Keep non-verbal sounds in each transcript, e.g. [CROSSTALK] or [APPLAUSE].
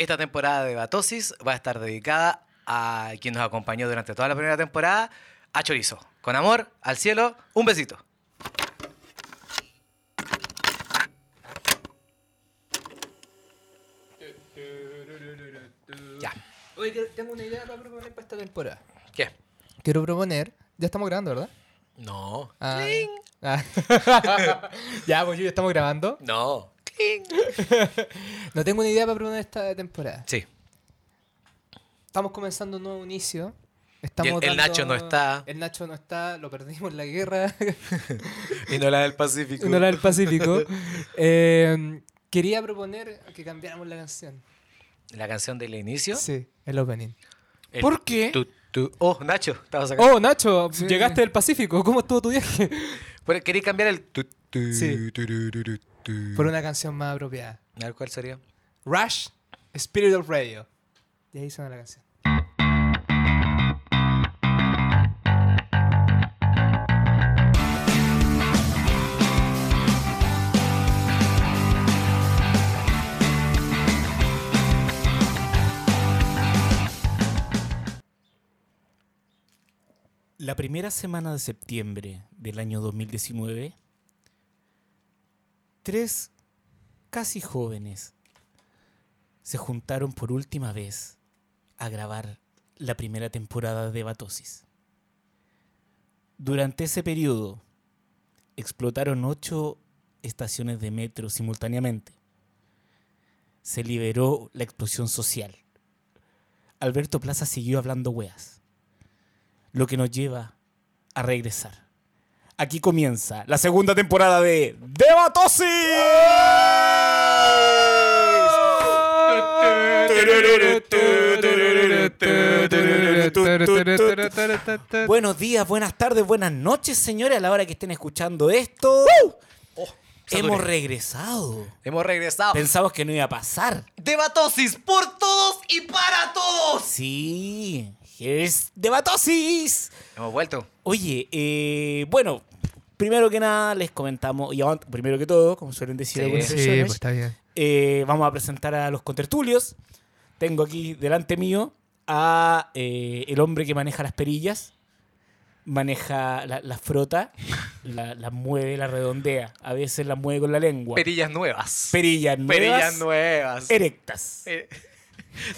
Esta temporada de Batosis va a estar dedicada a quien nos acompañó durante toda la primera temporada, a Chorizo. Con amor, al cielo, un besito. Ya. Oye, tengo una idea para proponer para esta temporada. ¿Qué? Quiero proponer. Ya estamos grabando, ¿verdad? No. Ah. [LAUGHS] Ah. [LAUGHS] ya, pues ya estamos grabando. No. [LAUGHS] No tengo una idea para proponer esta temporada. Sí. Estamos comenzando un nuevo inicio. Estamos el- el dando- Nacho no está. El Nacho no está, lo perdimos en la guerra. [LAUGHS] Y no la del Pacífico. no la del Pacífico. [LAUGHS] Eh, quería proponer que cambiáramos la canción. La canción del inicio. Sí, el opening. El ¿Por qué? tu, tu- Oh, Nacho, estabas acá. Oh, Nacho, Sí. llegaste del Pacífico. ¿Cómo estuvo tu viaje? ¿Queréis cambiar el tu, tu, Sí. Por una canción más apropiada. A ver, ¿cuál sería? Rush, Spirit of Radio. Y ahí suena la canción. La primera semana de septiembre del año 2019, tres casi jóvenes se juntaron por última vez a grabar la primera temporada de Batosis. Durante ese periodo explotaron ocho estaciones de metro simultáneamente. Se liberó la explosión social. Alberto Plaza siguió hablando weas lo que nos lleva a regresar. Aquí comienza la segunda temporada de Debatosis. Buenos días, buenas tardes, buenas noches, señores, a la hora que estén escuchando esto. Hemos Saturé. regresado. Hemos regresado. Pensamos que no iba a pasar. Debatosis por todos y para todos. Sí, es Debatosis. Hemos vuelto. Oye, eh, bueno, primero que nada les comentamos, y primero que todo, como suelen decir Sí. algunas Sí, personas, pues está bien. eh, vamos a presentar a los contertulios. Tengo aquí delante mío a eh, el hombre que maneja las perillas, maneja la, la frota, [LAUGHS] la, la mueve, la redondea, a veces la mueve con la lengua. Perillas nuevas. Perillas nuevas, Perillas nuevas. erectas. Eh,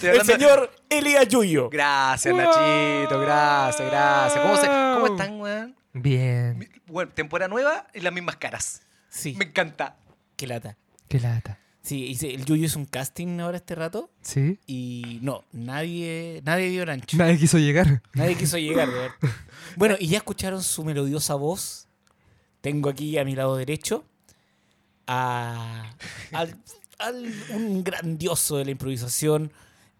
El señor Elías Yuyo. Gracias, Nachito. Gracias, gracias. ¿Cómo, se- cómo están, weón? Bien. Bueno, temporada nueva y las mismas caras. Sí, Me encanta. qué lata. Qué lata. Sí, hice- el Yuyo es un casting ahora este rato. ¿Sí? Y no, nadie, nadie dio el ancho. Nadie quiso llegar. Nadie quiso [LAUGHS] llegar, de verdad. Bueno, y ya escucharon su melodiosa voz. Tengo aquí a mi lado derecho a, al, al- un grandioso de la improvisación,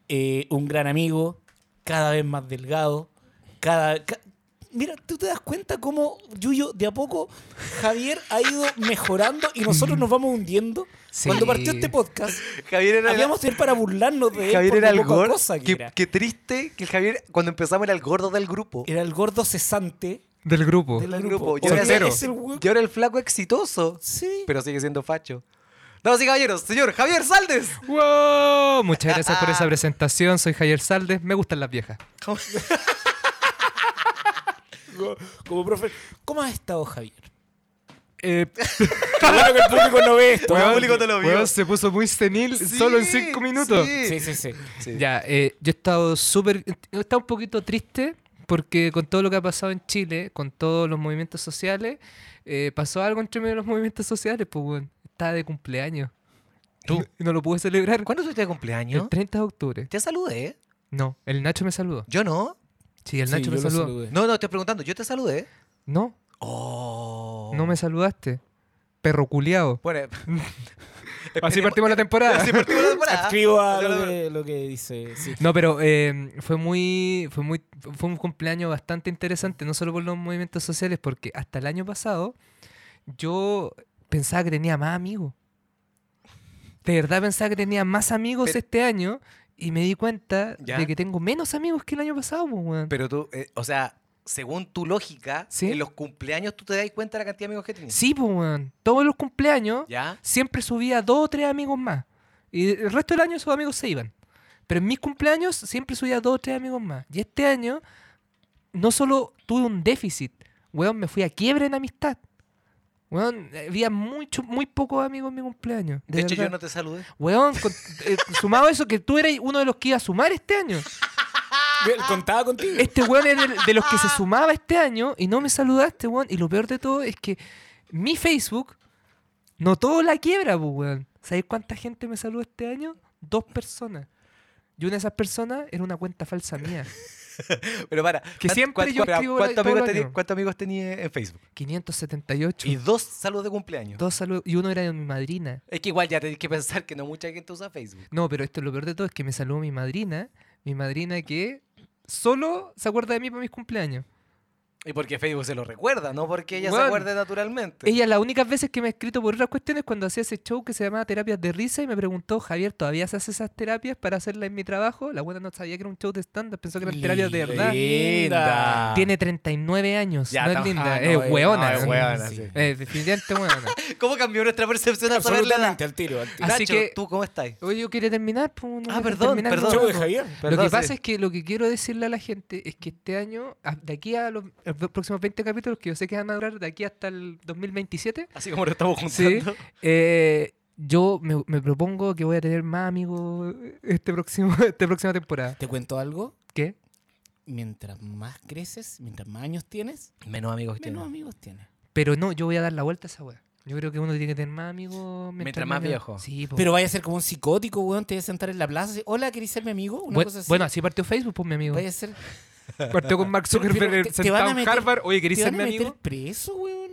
eh, un gran amigo, cada vez más delgado, cada... ca- Mira, tú te das cuenta cómo Yuyo, de a poco, Javier ha ido mejorando y nosotros nos vamos hundiendo. Sí. Cuando partió este podcast, Javier era, habíamos de ir para burlarnos de él Javier por era lo el gordo. cosa que Qué, triste que el Javier, cuando empezamos, era el gordo del grupo. Era el gordo cesante Del grupo. del Del grupo. grupo. Y ahora, es el, y ahora el flaco exitoso. Sí. Pero sigue siendo facho. Damas y caballeros, señor Javier Saldes. ¡Wow! Muchas gracias por esa [LAUGHS] presentación. Soy Javier Saldes. Me gustan las viejas. Como, como profe. ¿Cómo has estado, Javier? Eh, [LAUGHS] Qué bueno que el público no ve esto. ¿no? público te lo vio. se puso muy senil solo en cinco minutos. sí. Sí, sí, sí. Sí. Ya, eh, yo he estado súper. He estado un poquito triste porque con todo lo que ha pasado en Chile, con todos los movimientos sociales, eh, pasó algo entre medio de los movimientos sociales, pues, weón. Estaba de cumpleaños. [LAUGHS] ¿Tú? Y no lo pude celebrar. ¿Cuándo tuviste de cumpleaños? El 30 de octubre. Te saludé. No, el Nacho me saludó. Yo no. Sí, el Sí, Nacho me saludó. No, no, estoy preguntando. Yo te saludé. No, Oh. no me saludaste. Perro culiao. Bueno. [LAUGHS] Así partimos la [LAUGHS] temporada. Así partimos la temporada. Escribo a lo que, lo que dice. Sí. No, pero eh, fue muy, fue muy, fue un cumpleaños bastante interesante, no solo por los movimientos sociales, porque hasta el año pasado yo pensaba que tenía más amigos. De verdad pensaba que tenía más amigos Pero- este año y me di cuenta ¿Ya? de que tengo menos amigos que el año pasado, pues, weón. Pero tú, eh, o sea, según tu lógica, Sí. en los cumpleaños tú te das cuenta de la cantidad de amigos que tienes. Sí, pues, weón. Todos los cumpleaños ¿Ya? siempre subía dos o tres amigos más. Y el resto del año esos amigos se iban. Pero en mis cumpleaños siempre subía dos o tres amigos más. Y este año no solo tuve un déficit, weón, me fui a quiebra en amistad. Weón, había mucho, muy pocos amigos en mi cumpleaños. De, hecho, verdad. yo no te saludé. Weón, con- eh, [LAUGHS] sumado a eso que tú eras uno de los que iba a sumar este año. Contaba contigo. Este weón es de, de los que se sumaba este año y no me saludaste, weón. Y lo peor de todo es que mi Facebook notó la quiebra, pues, weón. ¿Sabes cuánta gente me saludó este año? Dos personas. Y una de esas personas era una cuenta falsa mía. [LAUGHS] [LAUGHS] Pero para. Que ¿cuán- siempre yo escribo ¿cuántos todos amigos, los tení- años. ¿Cuántos amigos tenías en Facebook? 578. Y dos saludos de cumpleaños. Dos saludos. Y uno era de mi madrina. Es que igual ya tenés que pensar que no mucha gente usa Facebook. No, pero esto lo peor de todo es que me saludó mi madrina. Mi madrina que solo se acuerda de mí para mis cumpleaños. Y porque Facebook se lo recuerda, no porque ella se acuerde naturalmente. Ella las únicas veces que me ha escrito por otras cuestiones cuando hacía ese show que se llamaba Terapias de Risa y me preguntó, Javier, ¿todavía se hace esas terapias para hacerlas en mi trabajo? La buena no sabía que era un show de stand-up, pensó que eran terapias de verdad. Linda. Tiene 39 años, Ya, no es está- linda, ah, es no, es- hueona. no, es hueona, sí. Eh, definitivamente hueona. [LAUGHS] ¿Cómo cambió nuestra percepción al saber la edad? Absolutamente, al tiro, al tiro. Así Nacho, que- ¿tú cómo estás? Oye, yo quería terminar. pues, no Ah, perdón, terminar perdón. el Show de. Javier. Lo que pasa es que lo que quiero decirle a la gente es que este año, de aquí a los, los próximos 20 capítulos, que yo sé que van a durar de aquí hasta el 2027, Así como lo estamos Sí. juntando. eh, yo me, me propongo que voy a tener más amigos este próximo, [LAUGHS] esta próxima temporada. ¿Te cuento algo? ¿Qué? Mientras más creces, mientras más años tienes, Menos amigos que menos no. amigos tienes. Pero no, yo voy a dar la vuelta a esa weá. Yo creo que uno tiene que tener más amigos Mientras más menos- viejo. Sí, po. Pero vaya a ser como un psicótico, weón. Te vas a sentar en la plaza decir, hola, ¿querés ser mi amigo? Una Bu- cosa así. Bueno, así partió Facebook, pues mi amigo. Vaya a ser. Partió con Mark Pero- Zuckerberg pero te- te sentado van a en meter- Harvard. Oye, ¿queréis Te ser mi a meter amigo? preso, weón.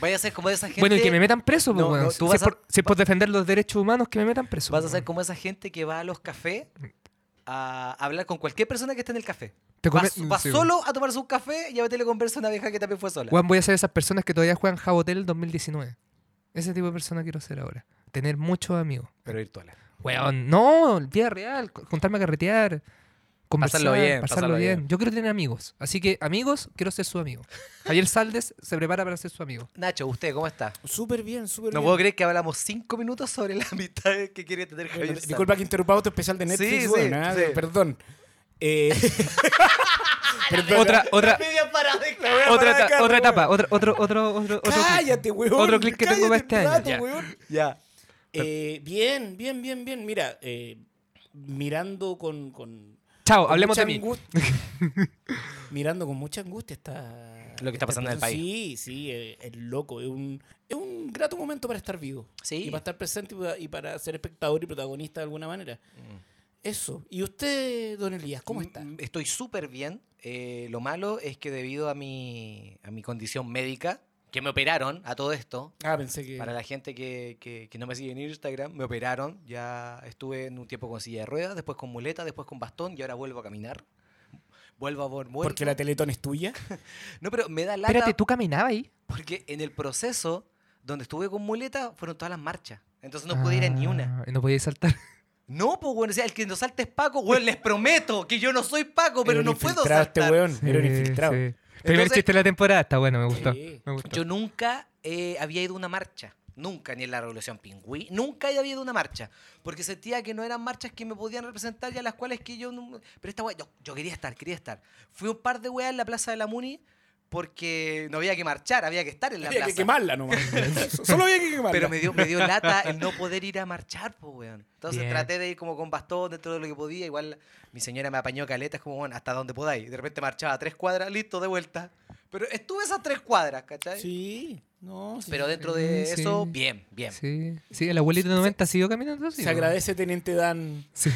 Vaya a ser como esa gente. Bueno, y que me metan preso, pues, No, weón. no, Si tú es vas a- por- si es por defender los derechos humanos, que me metan preso. Vas a pues, ser como esa gente que va a los cafés a hablar con cualquier persona que esté en el café. Te Va, come- va sí, solo a tomarse un café y a meterle conversa a una vieja que también fue sola. Weón, voy a ser esas personas que todavía juegan Jabotel 2019. Ese tipo de persona quiero ser ahora. Tener muchos amigos. Pero virtuales. Weón, no, vida real, co- juntarme a carretear, conversar, Pasarlo bien, pasarlo pasarlo bien. bien. Yo quiero tener amigos. Así que, amigos, quiero ser su amigo. Javier Saldes se prepara para ser su amigo. Nacho, ¿usted cómo está? Súper bien, súper No bien. puedo creer que hablamos cinco minutos sobre la amistad que quiere tener Bueno, Javier Sanz. disculpa que interrumpa tu especial de Netflix, Sí, sí, ah, sí. Perdón. Eh, [LAUGHS] perdón. Otra, otra, otra, acá, otra etapa, otro, otro, otro, otro, otro clic. Cállate, weón. Otro clic que tengo para cállate este año, weón. Ya. Eh, bien, bien, bien, bien. Mira, eh, mirando con, con Chao, con hablemos de mí. [LAUGHS] mirando con mucha angustia está Lo que está pasando en el país. Sí, sí, eh, es loco. Es un, es un grato momento para estar vivo. Sí. Y para estar presente y para, y para ser espectador y protagonista de alguna manera. Mm. Eso. ¿Y usted, don Elías, cómo está? Mm, Estoy súper bien. Eh, lo malo es que debido a mi, a mi condición médica, que me operaron a todo esto, Ah, pensé que... para la gente que, que- que no me sigue en Instagram, me operaron. Ya estuve en un tiempo con silla de ruedas, después con muleta, después con bastón y ahora vuelvo a caminar. Vuelvo a vol- vuelvo. Porque la Teletón es tuya. [LAUGHS] No, pero me da lata Espérate, ¿tú caminabas ahí? porque en el proceso donde estuve con muleta fueron todas las marchas. Entonces no pude ir a ni una. Ah, no podía saltar. [LAUGHS] No, pues bueno, o sea, el que no salte es Paco, weón, les prometo que yo no soy Paco, pero no puedo infiltrado este saltar. weón. Era un infiltrado. Sí. Primer Entonces- chiste de la temporada, está bueno, me gustó. Sí. Me gustó. Yo nunca eh, había ido a una marcha. Nunca, ni en la Revolución Pingüí. Nunca había ido a una marcha. Porque sentía que no eran marchas que me podían representar y a las cuales que yo no... Pero esta weá, yo, yo quería estar, quería estar. Fui un par de weas en la Plaza de la Muni porque no había que marchar, había que estar en la Había plaza. que quemarla nomás. [LAUGHS] Solo había que quemarla. Pero me dio, me dio lata el no poder ir a marchar, pues, weón. Entonces Bien. traté de ir como con bastón dentro de lo que podía. Igual mi señora me apañó caletas como, bueno, hasta donde podáis. De repente marchaba tres cuadras, listo, de vuelta. Pero estuve esas tres cuadras, ¿cachai? Sí, no, sí. Pero dentro de Sí, eso, sí. bien, bien. Sí, sí, el abuelito de 90 siguió caminando así. Se agradece, Teniente Dan. Sí.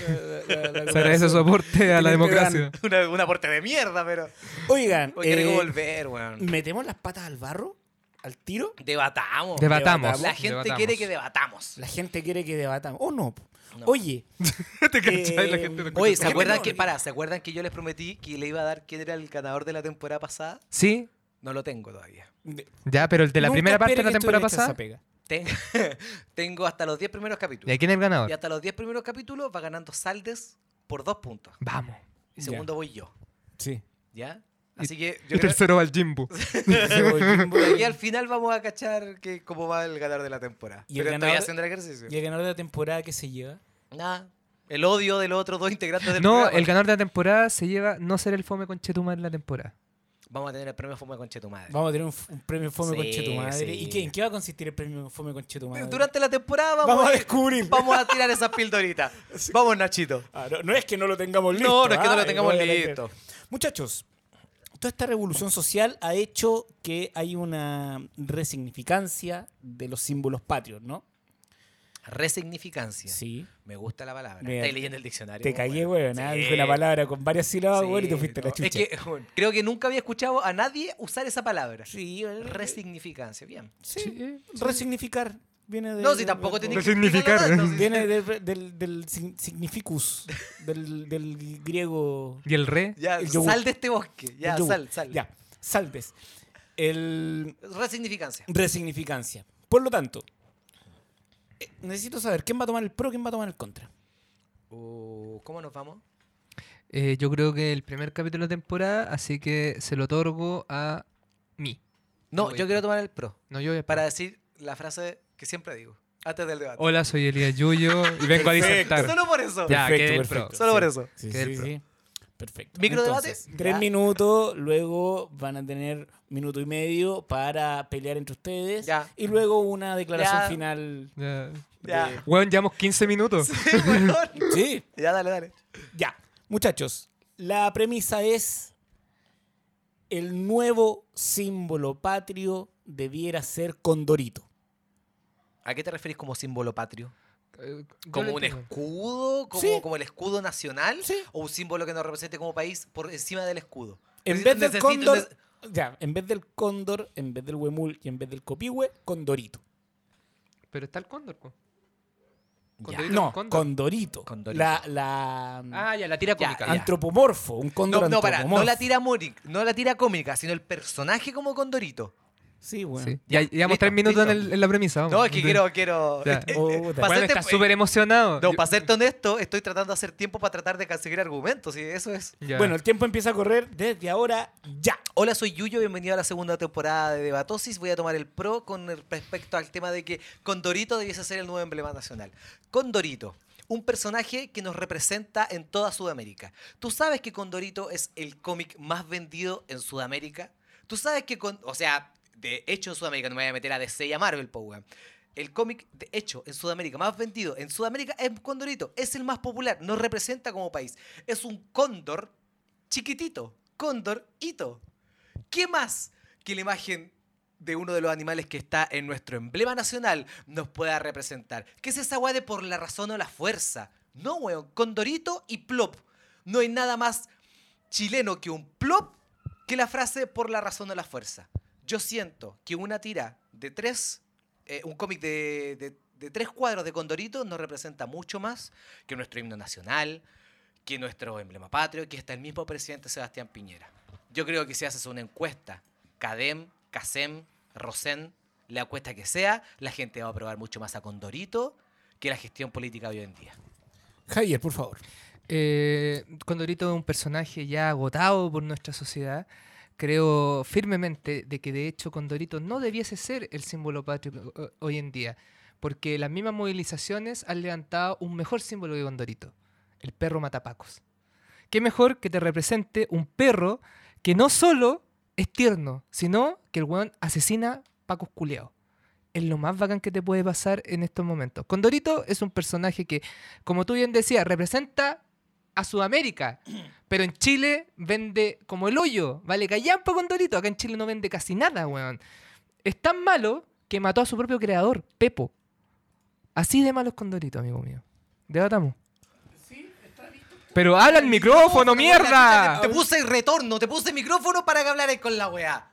la- la- la [LAUGHS] Se agradece su aporte a la democracia. [LAUGHS] Una- un aporte de mierda, pero. Oigan, Hoy eh, volver, weón. ¿metemos las patas al barro? ¿Al tiro? Debatamos. Debatamos. La gente debatamos. quiere que debatamos. La gente quiere que debatamos. ¿O no? No. Oye, [LAUGHS] ¿Te cachai? La Eh, gente no Oye, ¿se acuerdan que, para, ¿se acuerdan que yo les prometí que le iba a dar quién era el ganador de la temporada pasada? Sí, No lo tengo todavía. ya, pero el de la nunca primera parte de la temporada pasada. esa pega. Ten- [LAUGHS] tengo hasta los 10 primeros ¿Y capítulos. a quién es el ganador? Y hasta los 10 primeros capítulos va ganando Saldes por dos puntos. Vamos. Y Ya. segundo voy yo. Sí. ¿Ya? Así que Y yo creo tercero va el Jimbo. [LAUGHS] aquí [LAUGHS] al final vamos a cachar que cómo va el ganador de la temporada. ¿Y el Pero ganador- haciendo el ejercicio. ¿Y el ganador de la temporada que se lleva? Nada. El odio de los otros dos integrantes del No, programa. el ganador de la temporada se lleva no ser el fome con Chetumar en la temporada. Vamos a tener el premio Fuma Conche tu madre. Vamos a tener un, un premio Fome Sí, Conche tu madre. sí. ¿Y qué, en qué va a consistir el premio Fome Conche tu madre? Durante la temporada vamos, Vamos a ir- descubrir. Vamos a tirar esas pildoritas. [LAUGHS] Vamos, Nachito. Ah, no, no es que no lo tengamos listo. No, no es que no ah, lo tengamos voy a leer. listo. Muchachos, toda esta revolución social ha hecho que hay una resignificancia de los símbolos patrios, ¿no? Resignificancia. Sí. Me gusta la palabra. Mira, Estáis leyendo el diccionario. Te muy cagué, bueno. weón. ah, Sí. Dije una palabra con varias sílabas, Sí, weón, y te fuiste a la no, chucha. Es que bueno, creo que nunca había escuchado a nadie usar esa palabra. Sí, weón. Resignificancia, bien. Sí, Sí, Resignificar. Viene de, No, si tampoco de que significar. Viene de- del, del sign- significus, del, del griego. ¿Y el re? Ya, El yogur. sal de este bosque. Ya, sal, sal. Ya, saldes. El Resignificancia. resignificancia. Por lo tanto, eh, necesito saber quién va a tomar el pro, quién va a tomar el contra. Uh, ¿Cómo nos vamos? Eh, yo creo que el primer capítulo de temporada, así que se lo otorgo a mí. No, voy yo quiero tomar el pro. No, yo voy a- Para decir la frase que siempre digo. Antes del debate. Hola, soy Elías Yuyo y vengo a Perfecto. disertar. Solo por eso. Ya, quedé el pro. Solo por eso. Sí, sí, pro. sí. Perfecto. ¿Microdebate? Entonces, tres Ya. minutos, luego van a tener minuto y medio para pelear entre ustedes. Ya. Y luego una declaración Ya. final. Ya. Ya. Weón, llevamos 15 minutos. [LAUGHS] Sí, Ya, dale, dale. ya. Muchachos, la premisa es el nuevo símbolo patrio debiera ser Condorito. ¿A qué te referís como símbolo patrio? Eh, ¿Como un escudo? ¿Como, Sí. como el escudo nacional? Sí. ¿O un símbolo que nos represente como país por encima del escudo? En vez del cóndor, ya, en vez del cóndor, en vez del huemul y en vez del copihue, Condorito. Pero está el cóndor. Condorito. No, cóndor. Condorito. Condorito. La, la Ah, ya, la tira cómica. ya. antropomorfo, un cóndor No, no, para, no antropomorfo. la tira no la tira cómica, sino el personaje como Condorito. Sí, bueno. Sí. Ya, llevamos listo, tres minutos en, listo. el- en la premisa. Vamos. No, es que quiero, quiero. Ya. eh, Puta. eh, Bueno, para Bueno, serte- está súper emocionado. No, Yo- para serte honesto, estoy tratando de hacer tiempo para tratar de conseguir argumentos, y eso es. Ya. Bueno, el tiempo empieza a correr desde ahora ya. Hola, soy Yuyo, bienvenido a la segunda temporada de Debatosis. Voy a tomar el pro con respecto al tema de que Condorito debiese ser el nuevo emblema nacional. Condorito, un personaje que nos representa en toda Sudamérica. ¿Tú sabes que Condorito es el cómic más vendido en Sudamérica? ¿Tú sabes que, con, o sea, de hecho en Sudamérica, no me voy a meter a DC y a Marvel, po. El cómic de hecho en Sudamérica más vendido en Sudamérica es Condorito. Es el más popular, nos representa como país. Es un cóndor chiquitito. Cóndor hito. ¿Qué más que la imagen de uno de los animales que está en nuestro emblema nacional nos pueda representar? ¿Qué es esa por la razón o la fuerza? No, weón. Condorito y plop. No hay nada más chileno que un plop que la frase por la razón o la fuerza. Yo siento que una tira de tres, eh, un cómic de, de- de tres cuadros de Condorito nos representa mucho más que nuestro himno nacional, que nuestro emblema patrio, que está el mismo presidente Sebastián Piñera. Yo creo que si haces una encuesta, CADEM, CASEM, ROSEN, la encuesta que sea, la gente va a aprobar mucho más a Condorito que la gestión política de hoy en día. Javier, por favor. Eh, Condorito es un personaje ya agotado por nuestra sociedad. Creo firmemente de que de hecho Condorito no debiese ser el símbolo patrio eh, hoy en día, porque las mismas movilizaciones han levantado un mejor símbolo que Condorito, el perro matapacos. ¿Qué mejor que te represente un perro que no solo es tierno, sino que el weón asesina pacos culeados? Es lo más bacán que te puede pasar en estos momentos. Condorito es un personaje que, como tú bien decías, representa a Sudamérica. Pero en Chile vende como el hoyo. Vale callampa con Dorito. Acá en Chile no vende casi nada, weón. Es tan malo que mató a su propio creador, Pepo. Así de malo es con Dorito, amigo mío. Debatamos. Pero habla el micrófono, mierda. Te puse retorno, te puse micrófono para que hablaras con la weá.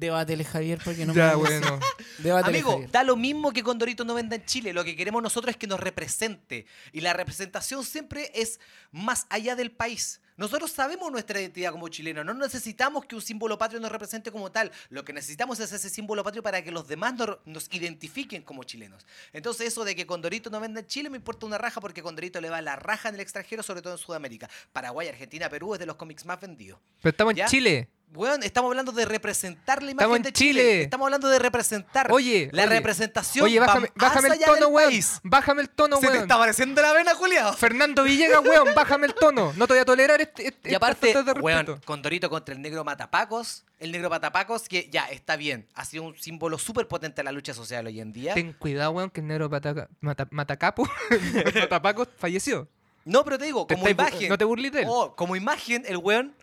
Debátele, Javier, porque no Ya, me bueno. [LAUGHS] Debátele, Amigo, Javier. da lo mismo que Condorito no venda en Chile. Lo que queremos nosotros es que nos represente. Y la representación siempre es más allá del país. Nosotros sabemos nuestra identidad como chilenos. No necesitamos que un símbolo patrio nos represente como tal. Lo que necesitamos es ese símbolo patrio para que los demás nos, nos identifiquen como chilenos. Entonces, eso de que Condorito no venda en Chile me importa una raja porque Condorito le va la raja en el extranjero, sobre todo en Sudamérica. Paraguay, Argentina, Perú es de los cómics más vendidos. Pero estamos ¿Ya? en Chile. Weón, estamos hablando de representar la imagen Estamos en de Chile. Chile. Estamos hablando de representar. Oye, la oye, representación. Oye, bájame, bájame el tono, weón. país. Bájame el tono, Se te weón. está apareciendo la vena, Juliado. Fernando Villegas, weón, [LAUGHS] bájame el tono. No te voy a tolerar este, este Y aparte, falta de respeto. weón, Condorito contra el negro Matapacos. El negro Matapacos, que ya está bien. Ha sido un símbolo súper potente de la lucha social hoy en día. Ten cuidado, weón, que el negro pataca- mata- Matacapo, [LAUGHS] Matapaco, falleció. No, pero te digo, Te como estáis imagen. no te burles de él. Oh, como imagen, el weón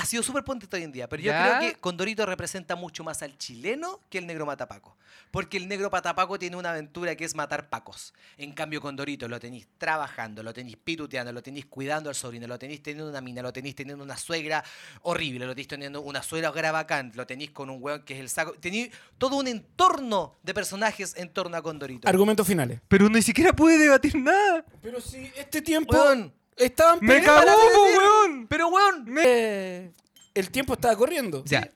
ha sido súper potente hoy en día. Pero yo Ya. creo que Condorito representa mucho más al chileno que el negro Matapaco. Porque el negro Matapaco tiene una aventura que es matar pacos. En cambio, Condorito lo tenéis trabajando, lo tenéis pituteando, lo tenéis cuidando al sobrino, lo tenéis teniendo una mina, lo tenéis teniendo una suegra horrible, lo tenéis teniendo una suegra grabacán, lo tenéis con un weón que es el saco. Tenéis todo un entorno de personajes en torno a Condorito. Argumentos finales. Pero ni siquiera pude debatir nada. Pero si este tiempo Weón, estaban Me peleando cagó, para po, decir- weón. pero weón, Eh, el tiempo estaba corriendo. Ya.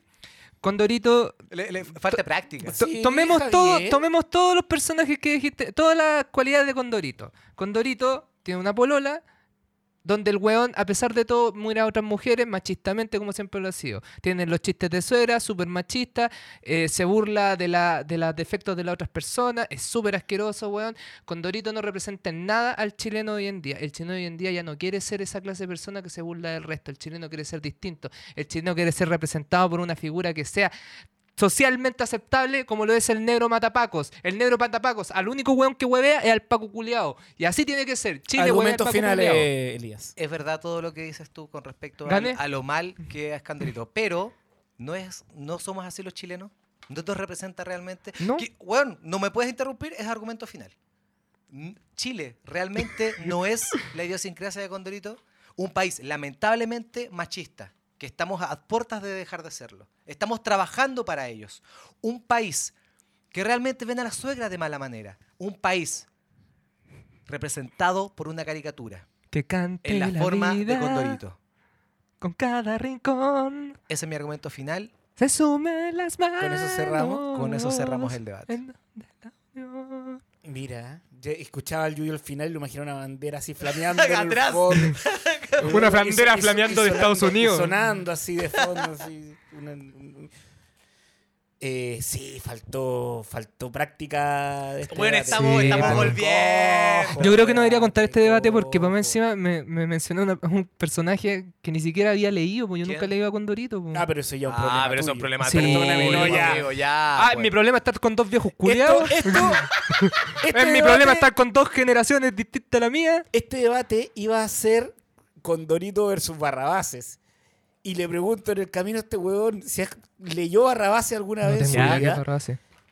Condorito, le, le falta práctica. to- Sí, tomemos, Javier. todo, tomemos todos los personajes que dijiste, todas las cualidades de Condorito. Condorito tiene una polola donde el weón, a pesar de todo, mira a otras mujeres machistamente como siempre lo ha sido. Tiene los chistes de suegra, súper machista, eh, se burla de, de los defectos de las otras personas, es súper asqueroso, weón. Condorito no representa en nada al chileno hoy en día. El chileno hoy en día ya no quiere ser esa clase de persona que se burla del resto. El chileno quiere ser distinto. El chileno quiere ser representado por una figura que sea socialmente aceptable como lo es el negro matapacos. El negro matapacos, al único weón que huevea es al Paco culiao. Y así tiene que ser. Chile huevea al Argumentos Paco finales, culiao. Elías. Es verdad todo lo que dices tú con respecto a, a lo mal que es Condorito. Pero no es, no somos así los chilenos. No nos representa realmente. No. Que, weón, no me puedes interrumpir, es argumento final. Chile realmente [LAUGHS] no es la idiosincrasia de Condorito. Un país lamentablemente machista, que estamos a puertas de dejar de serlo. Estamos trabajando para ellos. Un país que realmente ven a la suegra de mala manera. Un país representado por una caricatura Que cante en la, forma vida de Condorito. Con cada rincón Ese es mi argumento final. se sumen las manos. eso cerramos, con eso cerramos el debate. en la Mira, yo escuchaba al Yuyo al final y lo imaginé una bandera así [LAUGHS] flameando. en el fondo. [LAUGHS] Una y flameando de Estados Unidos. Sonando así de fondo. así, una- eh, sí, faltó, faltó práctica de este Bueno, debate. estamos, Sí, estamos pero- volviendo. Yo creo que no debería contar este debate porque para mí encima me, me mencionó una- un personaje que ni siquiera había leído, pues yo ¿Quién? nunca leí a Condorito. pues. Ah, pero eso ya es un problema. Ah, pero eso es un problema Sí. Perdóname, No, ya. ya Ah, pues. mi problema es estar con dos viejos culiados. Esto, esto, [LAUGHS] este es mi debate- problema estar con dos generaciones distintas a la mía. Este debate iba a ser Condorito versus Barrabases. Y le pregunto en el camino a este huevón si leyó Barrabases alguna No vez. tengo idea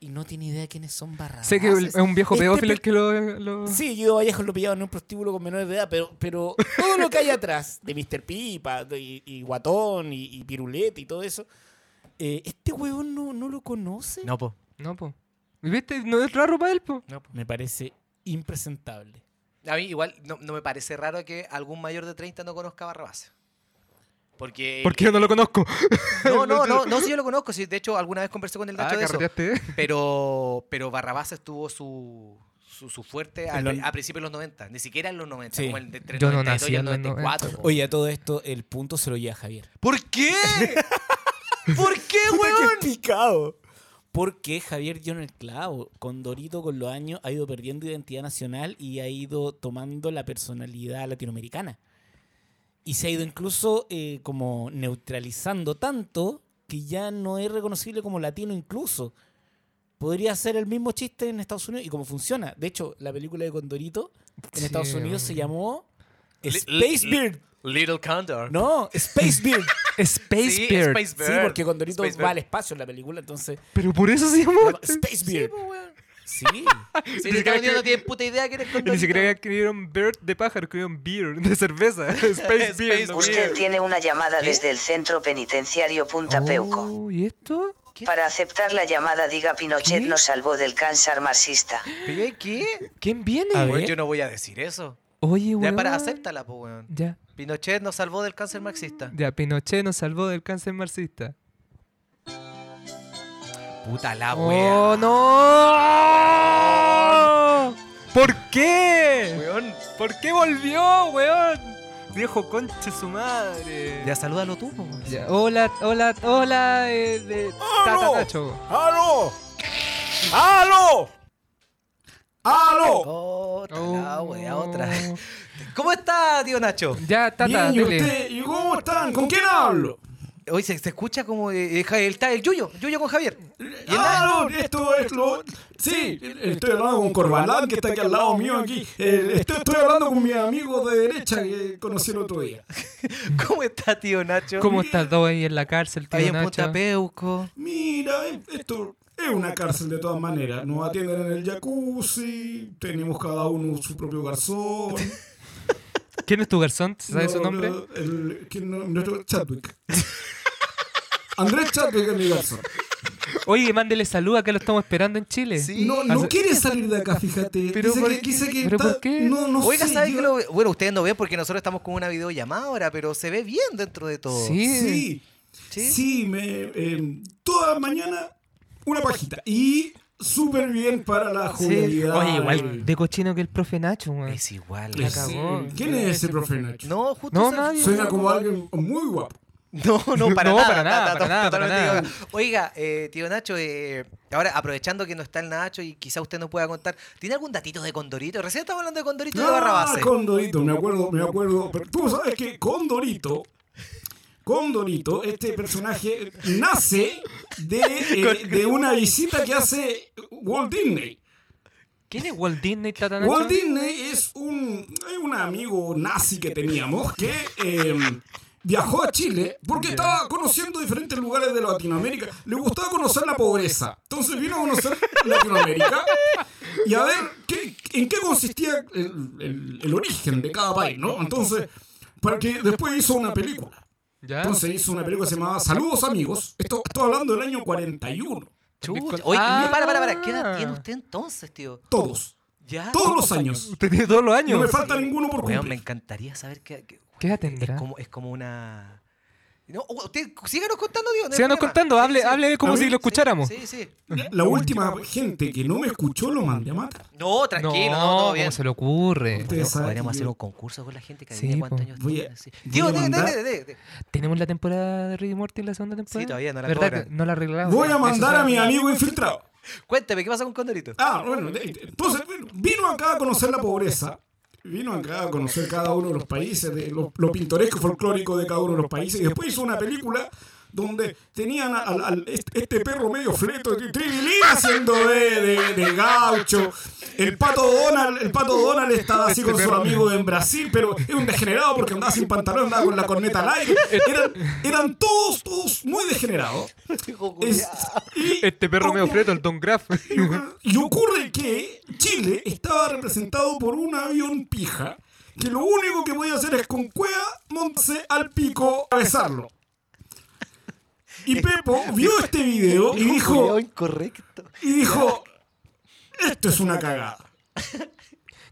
y no tiene idea de quiénes son Barrabases. Sé que es un viejo Este pedófilo pe- el que lo... lo- Sí, yo Vallejo lo pillaba en un prostíbulo con menores de edad, pero, pero todo lo que hay atrás de Mr. Pipa y, y Guatón y, y Pirulete y todo eso, eh, este huevón no, no lo conoce. No, po. No, po. ¿Viste? No es raro para él, po. No, po. Me parece impresentable. A mí igual no, no me parece raro que algún mayor de 30 no conozca a Barrabás. Porque... Porque yo no lo conozco. [LAUGHS] No, no, no, no, [LAUGHS] sí yo lo conozco. Sí, de hecho, alguna vez conversé con el Nacho Ah, de eso. Pero, pero Barrabás estuvo su, su, su fuerte a principios de los 90. Ni siquiera en los 90, Sí. como el de entre Yo no 92 y nací el en los 94. po. Oye, a todo esto, el punto se lo lleva Javier. ¿Por qué? [LAUGHS] ¿Por qué, ¡Qué weón? picado! Porque Javier dio en el clavo. Condorito con los años ha ido perdiendo identidad nacional y ha ido tomando la personalidad latinoamericana. Y se ha ido incluso eh, como neutralizando tanto que ya no es reconocible como latino incluso. Podría ser el mismo chiste en Estados Unidos y cómo funciona. De hecho, la película de Condorito en Sí, Estados Unidos se llamó Space Beard. Little Condor. No, Space Beard. [LAUGHS] Space Sí, Beard. Space Sí, Bird. porque Condorito Space va al espacio en la película, entonces... Pero por eso se llama Space Beard. Sí. Estados Unidos que- no tienen puta idea que eres Condorito. [LAUGHS] Ni siquiera escribieron Bird de pájaro, escribieron Beer de cerveza. [LAUGHS] Space Beard. Space no Beard. beer. Usted tiene una llamada ¿Qué? desde el centro penitenciario Punta Peuco. Oh, ¿Y esto? Para aceptar la llamada diga Pinochet ¿Qué? nos salvó del cáncer marxista. ¿Qué? ¿Qué? ¿Quién viene? A ver. yo no voy a decir eso. Oye, Ya weón. para, acéptala, po, weón. Ya, Pinochet nos salvó del cáncer marxista. ya, Pinochet nos salvó del cáncer marxista. Puta la ¡Oh, no! ¿Por qué? Weón. ¿Por qué volvió, weón? Viejo conche su madre. Ya salúdalo tú, po. Ya, Hola, hola, hola, eh, de Tata ¡Aló! Nacho. ¡Aló! ¡Aló! ¡Aló! Otra, la wea, Oh. otra. ¿Cómo está, tío Nacho? Ya, Tata, Bien, ¿y dele. usted? ¿Y cómo están? ¿Con quién hablo? Hoy se, se escucha como eh, eh, el, está el Yuyo, Yuyo con Javier. ¿Y el Ah, no, esto es lo... Sí, estoy hablando con Corbalán, que está aquí al lado mío aquí. Eh, estoy, estoy hablando con mi amigo de derecha que conocí el otro día. [LAUGHS] ¿Cómo está, tío Nacho? ¿Cómo estás dos ahí en la cárcel, tío Ahí en Nacho? Punta Peuco. Mira, eh, esto es una cárcel de todas maneras. Nos atienden en el jacuzzi, tenemos cada uno su propio garzón. ¿Quién es tu garzón? ¿Sabes su No, nombre? no, el- ¿quién no? Nuestro Chadwick. Andrés Chadwick es mi garzón. Oye, mándele salud, acá lo estamos esperando en Chile. Sí. No, quiere salir de acá, fíjate. ¿Pero dice por que, qué? dice que ¿Pero está- por qué? No, no Oiga, sé, ¿sabes yo- que lo... Bueno, ustedes no ven porque nosotros estamos con una videollamada ahora, pero se ve bien dentro de todo. Sí. Sí, ¿Sí? sí, me, eh, toda mañana una pajita. Y súper bien para la Sí. jovialidad. Oye, igual de cochino que el profe Nacho, weón. Es igual. La Es- cagó. ¿Quién es ese profe Nacho? No, justo. No, se- nadie. Suena como alguien muy guapo. No, no, [LAUGHS] para No, nada. para nada, para para. Oiga, eh, tío Nacho, eh, ahora aprovechando que no está el Nacho y quizá usted nos pueda contar, ¿tiene algún datito de Condorito? Recién estamos hablando de Condorito y de Ah, Barrabase. Condorito, me acuerdo, me acuerdo. Pero tú sabes que Condorito, Condorito, este personaje nace de, [LAUGHS] eh, de una visita que hace Walt Disney. ¿Quién es Walt Disney? Walt Disney es un, es un amigo nazi que teníamos que eh, viajó a Chile porque estaba conociendo diferentes lugares de Latinoamérica. Le gustaba conocer la pobreza. Entonces vino a conocer Latinoamérica y a ver qué, en qué consistía el, el- el origen de cada país, ¿no? Entonces, para que después hizo una película. ¿Ya? Entonces hizo una película que se llamaba Saludos amigos. Esto estoy hablando del año 41. Chucha. Oye, Ah. para, para, para. ¿Qué edad tiene usted entonces, tío? Todos. ¿Ya? Todos los años. Usted tiene todos los No años. me falta ninguno por Weón, me cumplir. encantaría saber qué... qué- ¿Qué edad es, tendrá? como, es como una... No, usted, síganos contando, Dios. no Síganos contando, Sí, hable, sí. hable como si lo escucháramos. Sí, sí. La última gente que no me escuchó lo mandé a matar. No, tranquilo, no, no, todo bien. ¿cómo se le ocurre? Podríamos, hacer un concurso con la gente que Sí, adivine cuántos po. años Voy a- tiene. de. ¿Tenemos la temporada de Ricky Morty en la segunda temporada? Sí, todavía no la ¿Verdad no la arreglamos? Voy a mandar a mi amigo infiltrado. [LAUGHS] Cuénteme, ¿qué pasa con Condorito? Ah, bueno, de- entonces vino acá a conocer la pobreza. Vino acá a conocer cada uno de los países, de lo, lo pintoresco folclórico de cada uno de los países. Y después hizo una película donde tenían al, al- este, este perro medio fleto, Tribilín haciendo de, de, de gaucho. El pato Donald, el pato Donald estaba así con su amigo en Brasil, pero era un degenerado porque andaba sin pantalón, andaba con la corneta al aire. Eran, eran todos, todos muy degenerados. Es- y- Este perro medio freto, el Don Graff. y ocurre que Chile estaba representado por un avión pija que lo único que podía hacer es con cueva montarse al pico a besarlo. Y Pepo vio este video y dijo, incorrecto. y dijo, esto es una cagada.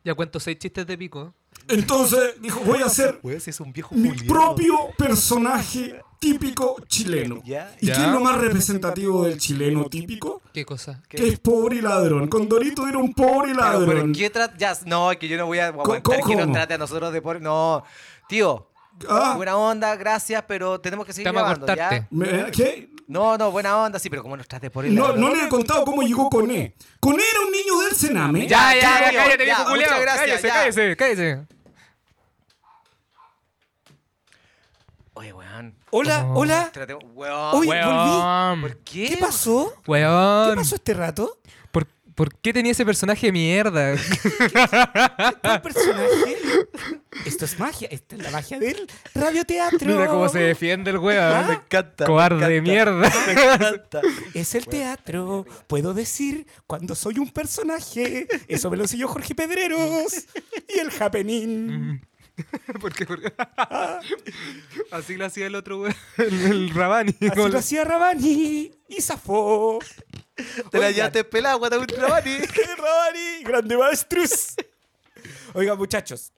ya cuento seis chistes de pico. Entonces dijo, voy a hacer Pues es un viejo mi propio personaje típico chileno. [LAUGHS] Ya. ¿Y Ya. qué es lo más representativo del chileno típico? ¿Qué cosa? Que es pobre y ladrón. Condorito era un pobre y Pero, pero ladrón. ¿qué tra- ya, no, es que yo no voy a aguantar ¿Cómo? que nos trate a nosotros de pobre. No, tío, Ah. buena onda, gracias, pero tenemos que seguir grabando, ¿ya? Me- ¿Qué? No, no, buena onda, sí, pero como nos trate de pobre. No, no le he contado cómo llegó Coné. Coné era un niño del Sename. Ya, ya, ya, tío, cállate, ya, viejo culiao. muchas gracias, Cállese, ya. cállese, cállese. Oye, weón. Hola, Oh. hola. Weón. Oye, volví. Weón. ¿Por qué? ¿Qué pasó? ¿Qué Weón. pasó este rato? ¿Por, por qué tenía ese personaje de mierda? [LAUGHS] ¿Cuál personaje? Esto es magia. Esta es la magia del radioteatro. Mira cómo se defiende el weón. Me encanta. Cobarde me de encanta, mierda. Me encanta. Es el teatro. Puedo decir cuando soy un personaje. Eso me lo enseñó Jorge Pedreros. Y el happening. [LAUGHS] ¿Por qué? ¿Por qué? Así lo hacía el otro weón. El, el Rabani. Así lo hacía Rabani. Y zafó. Te la llevaste pelada, guata un Rabani. Rabani, grande maestrus. Oigan, muchachos.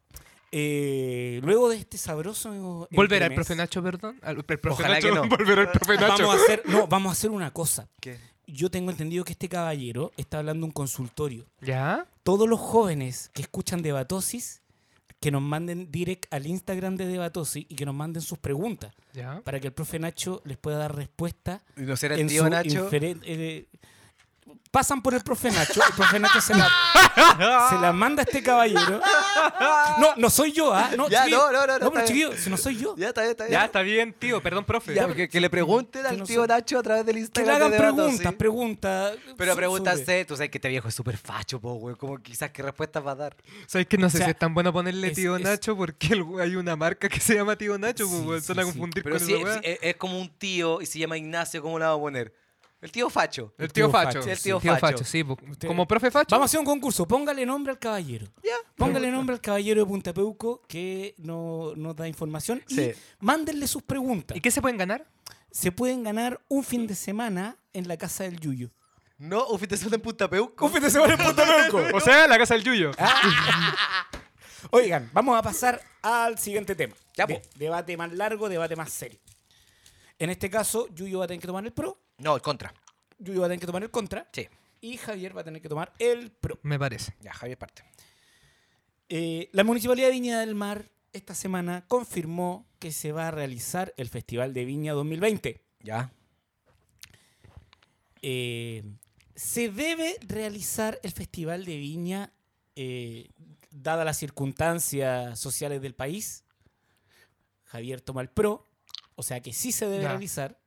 eh, luego de este sabroso. Volverá el entremés, profe Nacho, perdón. Al- El profe Ojalá Nacho. que no. [LAUGHS] Volverá el profe Nacho. Vamos a hacer, no, vamos a hacer una cosa. ¿Qué? Yo tengo entendido que este caballero está hablando de un consultorio. ¿Ya? Todos los jóvenes que escuchan debatosis que nos manden direct al Instagram de Debatosi y que nos manden sus preguntas ¿Ya? para que el profe Nacho les pueda dar respuesta Y no será el en tío su Nacho. Pasan por el profe Nacho, el profe Nacho se la, se la manda a este caballero. No, no soy yo, ¿ah? No, Ya, no, no, no, no, pero chiquillo, si no soy yo. Ya está bien, está bien. Ya, está bien, tío. Perdón, profe. Ya, que, que le pregunten Que al no tío. Nacho a través del Que Instagram. le hagan preguntas, sí. preguntas. Pero sobre- tú sabes que este viejo es súper facho, po, güey. Como quizás qué respuestas va a dar. ¿Sabes que no sé O sea, si es tan bueno ponerle es- tío es- Nacho? Porque el- hay una marca que se llama tío Nacho, Sí, a confundir Pero con sí, es, es como un tío y se llama Ignacio, ¿cómo le vamos a poner? El tío facho. El tío tío Facho. Facho, el tío Facho. sí. Como profe Facho. Vamos a hacer un concurso. Póngale nombre al caballero. Ya. Póngale nombre al caballero de Punta Peuco que no, nos da información y Sí. mándenle sus preguntas. ¿Y qué se pueden ganar? Se pueden ganar un fin de semana en la casa del Yuyo. No, un fin de semana en Punta Peuco. Un fin de semana en Punta Peuco. [LAUGHS] O sea, la casa del Yuyo. Oigan, vamos a pasar al siguiente tema. Ya, De- debate más largo, debate más serio. En este caso, Yuyo va a tener que tomar el pro, No, el contra. Yuyo va a tener que tomar el contra Sí. y Javier va a tener que tomar el pro. Me parece. Ya, Javier parte. Eh, la Municipalidad de Viña del Mar esta semana confirmó que se va a realizar el Festival de Viña 2020. Ya. Eh, se debe realizar el Festival de Viña eh, dadas las circunstancias sociales del país. Javier toma el pro, o sea que sí se debe Ya. realizar.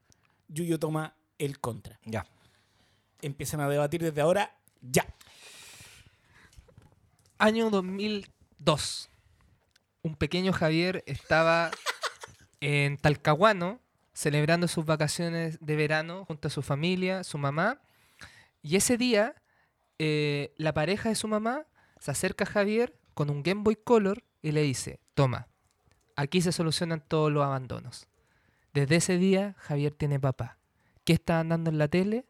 Yuyo toma el contra. Ya. Empiezan a debatir desde ahora ya. Año 2002. Un pequeño Javier estaba en Talcahuano celebrando sus vacaciones de verano junto a su familia, su mamá. Y ese día, eh, la pareja de su mamá se acerca a Javier con un Game Boy Color y le dice, toma, aquí se solucionan todos los abandonos. Desde ese día, Javier tiene papá. ¿Qué estaban dando en la tele?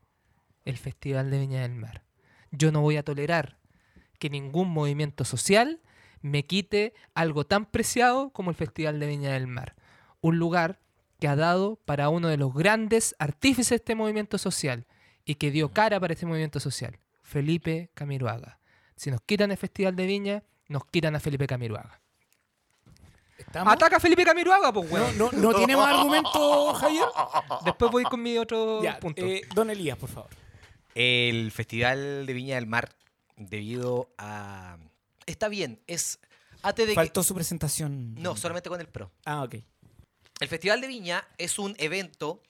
El Festival de Viña del Mar. Yo no voy a tolerar que ningún movimiento social me quite algo tan preciado como el Festival de Viña del Mar. Un lugar que ha dado para uno de los grandes artífices de este movimiento social y que dio cara para este movimiento social, Felipe Camiroaga. Si nos quitan el Festival de Viña, nos quitan a Felipe Camiroaga. ¿Estamos? ¡Ataca a Felipe Camiroaga, pues, No, weón! no, no [LAUGHS] tiene más argumentos, Javier. Después voy con mi otro Ya, punto. eh, don Elías, por favor. El Festival de Viña del Mar, debido a... Está bien, es... Antes de que- Faltó su presentación. No, solamente con el pro. Ah, ok. El Festival de Viña es un evento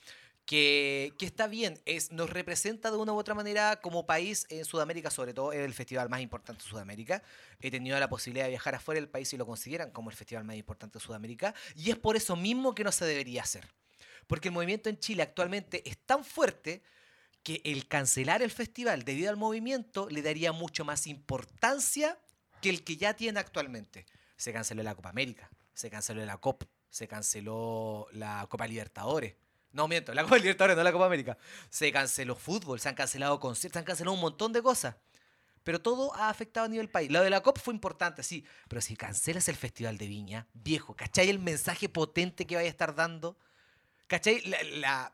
que, está bien, es, nos representa de una u otra manera como país en Sudamérica, sobre todo es el festival más importante de Sudamérica. He tenido la posibilidad de viajar afuera del país y lo consideran como el festival más importante de Sudamérica. Y es por eso mismo que no se debería hacer. Porque el movimiento en Chile actualmente es tan fuerte que el cancelar el festival debido al movimiento le daría mucho más importancia que el que ya tiene actualmente. Se canceló la Copa América, se canceló la COP, se canceló la Copa Libertadores. No, miento, la Copa Libertadores, no la Copa América. Se canceló fútbol, se han cancelado conciertos, se han cancelado un montón de cosas. Pero todo ha afectado a nivel país. Lo de la COP fue importante, sí. Pero si cancelas el Festival de Viña, viejo, ¿cachai el mensaje potente que vaya a estar dando? ¿Cachai?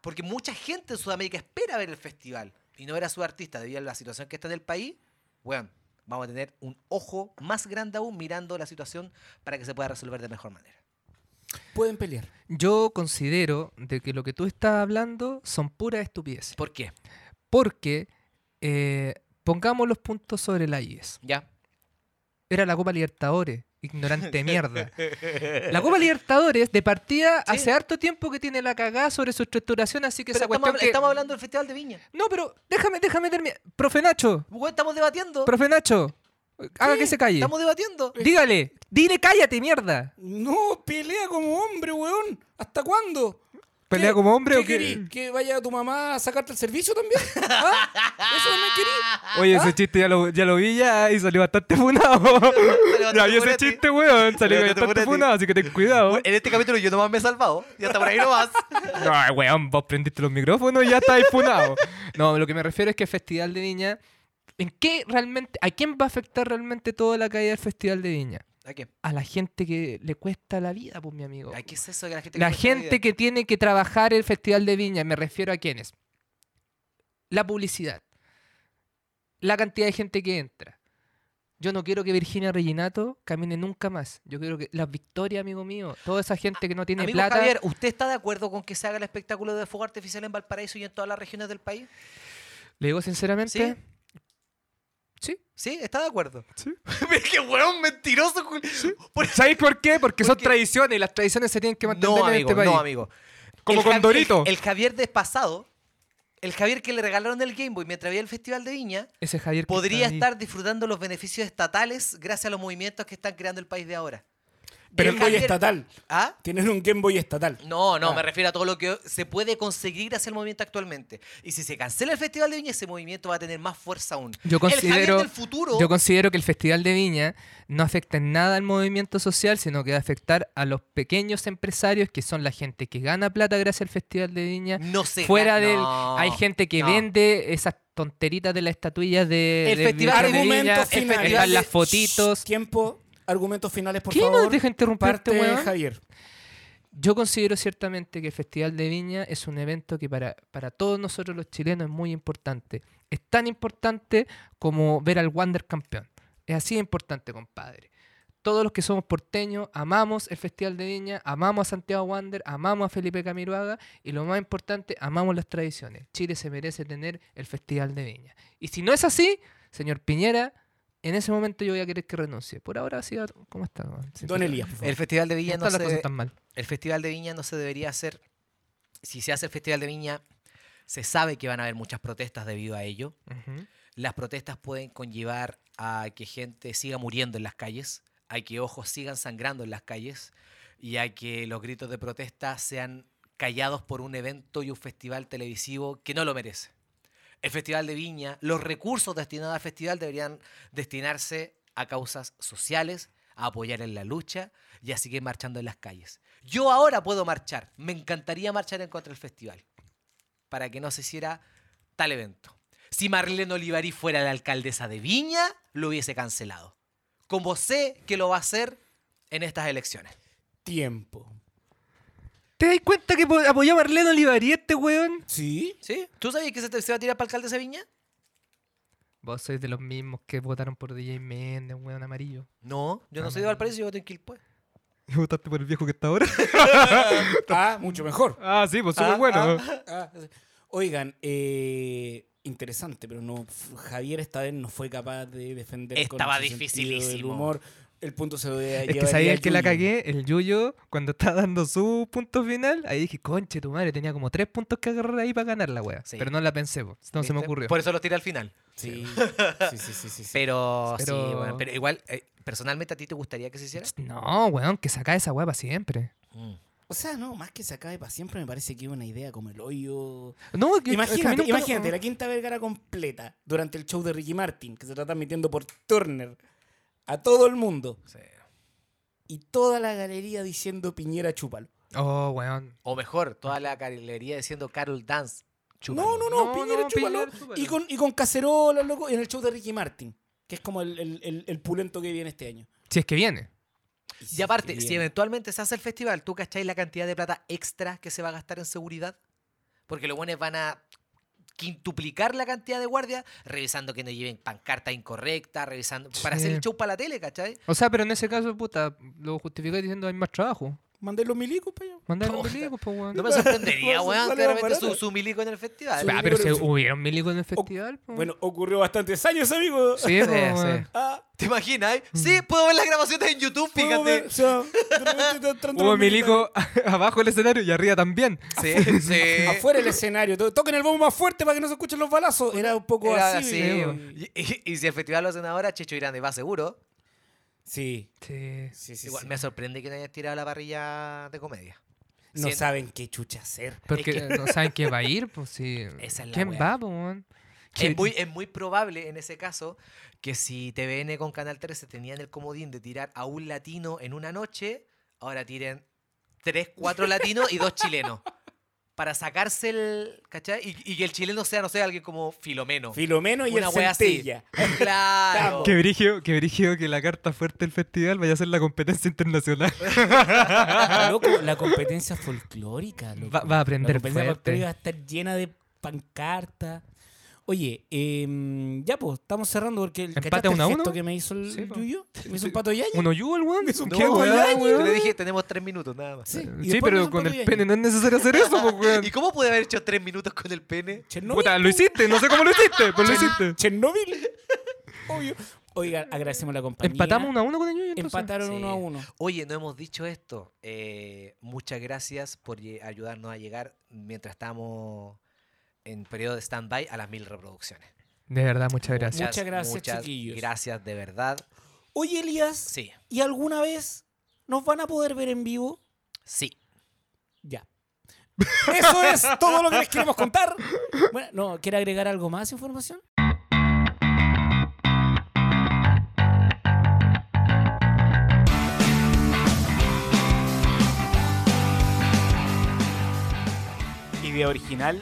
Porque mucha gente en Sudamérica espera ver el festival y no ver a su artista debido a la situación que está en el país. Bueno, vamos a tener un ojo más grande aún mirando la situación para que se pueda resolver de mejor manera. Pueden pelear. Yo considero de que lo que tú estás hablando son puras estupideces. ¿Por qué? Porque, eh, pongamos los puntos sobre la IES. ¿Ya? Era la Copa Libertadores, ignorante mierda. [LAUGHS] La Copa Libertadores, de partida, Sí. hace harto tiempo que tiene la cagada sobre su estructuración, así que Pero esa estamos, cuestión que- estamos hablando del Festival de Viña. No, pero déjame, déjame terminar. Profe Nacho, estamos debatiendo. profe Nacho, haga que se calle. Estamos debatiendo. Dígale, dile cállate, mierda. No, pelea como hombre, weón. ¿Hasta cuándo? ¿Pelea ¿Qué- como hombre qué o qué? querís? ¿Que vaya tu mamá a sacarte el servicio también? [LAUGHS] ¿Ah? ¿Eso también querís? Oye, ese chiste ya lo, ya lo vi ya y salió bastante funado. [LAUGHS] ya vi ese chiste, weón. Salió bastante funado, así que ten cuidado. Bueno, En este capítulo yo nomás me he salvado. Y hasta por ahí nomás. [LAUGHS] No, weón, vos prendiste los micrófonos y ya estáis funado. No, lo que me refiero es que el Festival de Viña. ¿En qué realmente. ¿A quién va a afectar realmente toda la caída del Festival de Viña? ¿A qué? A la gente que le cuesta la vida, pues, mi amigo. ¿A qué es eso la gente La que tiene que trabajar el Festival de Viña, me refiero a quiénes. La publicidad. La cantidad de gente que entra. Yo no quiero que Virginia Reginato camine nunca más. Yo quiero que las victorias, amigo mío, toda esa gente que no tiene Amigo plata. Javier, ¿usted está de acuerdo con que se haga el espectáculo de fuego artificial en Valparaíso y en todas las regiones del país? Le digo sinceramente, sí. ¿Sí? ¿Está de acuerdo? Sí. [LAUGHS] Qué hueón mentiroso. Por- ¿Sabéis por qué? Porque son tradiciones y las tradiciones se tienen que mantener No, en amigo, este país. no, amigo. Como El con Javi- Dorito. El, el Javier despasado, el Javier que le regalaron el Game Boy mientras había el Festival de Viña, Ese Javier podría estar disfrutando los beneficios estatales gracias a los movimientos que están creando el país de ahora. Pero El Game Boy Javier- estatal. ¿Ah? Tienen un Game Boy estatal. No, no, Ah. me refiero a todo lo que se puede conseguir gracias al movimiento actualmente. Y si se cancela el Festival de Viña, ese movimiento va a tener más fuerza aún. Yo el considero, del futuro. yo considero que el Festival de Viña no afecta en nada al movimiento social, sino que va a afectar a los pequeños empresarios, que son la gente que gana plata gracias al Festival de Viña. no se Fuera del. no, hay gente que no. vende esas tonteritas de las estatuillas de. El de festival- Virgen de Viña, Argumentos el finales. Están las Shh, fotitos. Tiempo. Argumentos finales, por ¿Quién favor. nos deja interrumpirte? Javier. Yo considero ciertamente que el Festival de Viña es un evento que para, para todos nosotros los chilenos es muy importante. Es tan importante como ver al Wander campeón. Es así de importante, compadre. Todos los que somos porteños amamos el Festival de Viña, amamos a Santiago Wander, amamos a Felipe Camiroaga y lo más importante, amamos las tradiciones. Chile se merece tener el Festival de Viña. Y si no es así, señor Piñera, en ese momento yo voy a querer que renuncie. Por ahora siga como está. Don Elías, por favor. El Festival de Viña No no están las cosas se, tan mal. el Festival de Viña no se debería hacer. Si se hace el Festival de Viña, se sabe que van a haber muchas protestas debido a ello. Las protestas pueden conllevar a que gente siga muriendo en las calles, a que ojos sigan sangrando en las calles y a que los gritos de protesta sean callados por un evento y un festival televisivo que no lo merece. El Festival de Viña, los recursos destinados al festival deberían destinarse a causas sociales, a apoyar en la lucha y a seguir marchando en las calles. Yo ahora puedo marchar, me encantaría marchar en contra del festival, para que no se hiciera tal evento. Si Marlene Olivarí fuera la alcaldesa de Viña, lo hubiese cancelado. Como sé que lo va a hacer en estas elecciones. Tiempo. ¿Te das cuenta que po- apoyó a Marlene Olivarí este weón? ¿Sí? ¿Sí? ¿Tú sabías que se, te- se va a tirar para alcaldesa de Viña? Vos sois de los mismos que votaron por DJ Méndez, weón amarillo. No, yo no soy de Valparaíso, yo voto en Quilpue. [LAUGHS] ¿Y votaste por el viejo que está ahora? [LAUGHS] Ah, mucho mejor. ah, sí, pues súper Ah, bueno. ah, ah. Oigan, eh, interesante, pero no Javier esta vez no fue capaz de defender con Estaba dificilísimo. del humor. El punto se lo Es que sabía el que la cagué, el Yuyo, cuando estaba dando su punto final, ahí dije, conche, tu madre tenía como tres puntos que agarrar ahí para ganar la wea. Sí. Pero no la pensé, po. no se me ocurrió. Por eso lo tiré al final. Sí, sí, [LAUGHS] sí, sí, sí, sí. Pero, sí, Pero- bueno, pero igual, eh, personalmente a ti te gustaría que se hiciera. No, weón, que saca esa wea para siempre. Mm. O sea, no, más que se acabe para siempre, me parece que es una idea como el hoyo. No, que- es que a mí Imagínate, nunca- imagínate, la Quinta Vergara completa durante el show de Ricky Martin, que se está transmitiendo por Turner a todo el mundo. Sí. Y toda la galería diciendo Piñera chúpalo. Oh, weón. O mejor, toda la galería diciendo Carol Dance. No, no, no, No, Piñera no, chúpalo. Piñera, chúpalo. Y con, y con cacerolas, loco, en el show de Ricky Martin, que es como el, el- el- el pulento que viene este año. Si es que viene. Y aparte, si eventualmente se hace el festival, ¿tú cacháis la cantidad de plata extra que se va a gastar en seguridad? Porque los buenos van a quintuplicar la cantidad de guardias, revisando que no lleven pancarta incorrecta, revisando para hacer el show para la tele, ¿cachai? O sea, pero en ese caso, puta, lo justificáis diciendo hay más trabajo. Mandé los milicos para allá. Mandar los milicos, pues, weón. No me sorprendería, [LAUGHS] weón, que de repente su, su milico en el festival. Ah, pero sí. hubieron milicos en el festival, po. Bueno, ocurrió bastantes años, amigo. sí, [LAUGHS] Sí. Ah, ¿Te imaginas? eh? Sí, puedo ver las grabaciones en YouTube, fíjate. ver, o sea, Hubo milico [LAUGHS] abajo del escenario y arriba también. Sí, sí. Afuera del escenario. to- Toquen el bombo más fuerte para que no se escuchen los balazos. Era un poco Era así. y, y- y si el festival lo hacen ahora, Checho Grande va seguro. Sí, Sí. sí, sí. Igual me sorprende que no hayan tirado la parrilla de comedia. No saben qué chucha hacer. Porque Es que- no saben quién va a ir, [LAUGHS] pues sí. Esa es la ¿Quién wea. va? Es muy, es muy probable en ese caso que si TVN con Canal 13 tenían el comodín de tirar a un latino en una noche, ahora tiren tres, cuatro latinos y dos chilenos. Para sacarse el. ¿Cachai? Y, y que el chileno sea, no sé, alguien como Filomeno. Filomeno y Una el wea así. [LAUGHS] Claro. Qué brígido, qué brígido que la carta fuerte del festival vaya a ser la competencia internacional. [LAUGHS] Loco, la competencia folclórica. loco. Va- va a aprender La competencia fuerte. folclórica va a estar llena de pancartas. Oye, em, ya pues, estamos cerrando porque el ¿Empate ¿cachaste a uno a el uno? que me hizo el Sí. Yuyo? Me hizo un pato yaña. ¿Uno yugo el weón? Es un ¿Qué pato le dije, tenemos tres minutos nada más. Sí, me hizo pero con el pene no es necesario hacer eso, pues, [LAUGHS] weón. ¿Y cómo puede haber hecho tres minutos con el pene? Chernobyl. Puta, lo hiciste, no sé cómo lo hiciste, pero lo hiciste. Chernobyl. Obvio. Oigan, agradecemos la compañía. Empatamos uno a uno con el yuyo, entonces. Empataron Sí. uno a uno. Oye, no hemos dicho esto. Eh, muchas gracias por ayudarnos a llegar mientras estamos en periodo de stand-by a las mil reproducciones. De verdad, muchas gracias. Muchas gracias, muchas chiquillos. Gracias, de verdad. Oye, Elías, Sí, ¿y alguna vez nos van a poder ver en vivo? sí. Ya. Eso es todo lo que les queremos contar. Bueno, no, ¿quiere agregar algo más información? Idea original,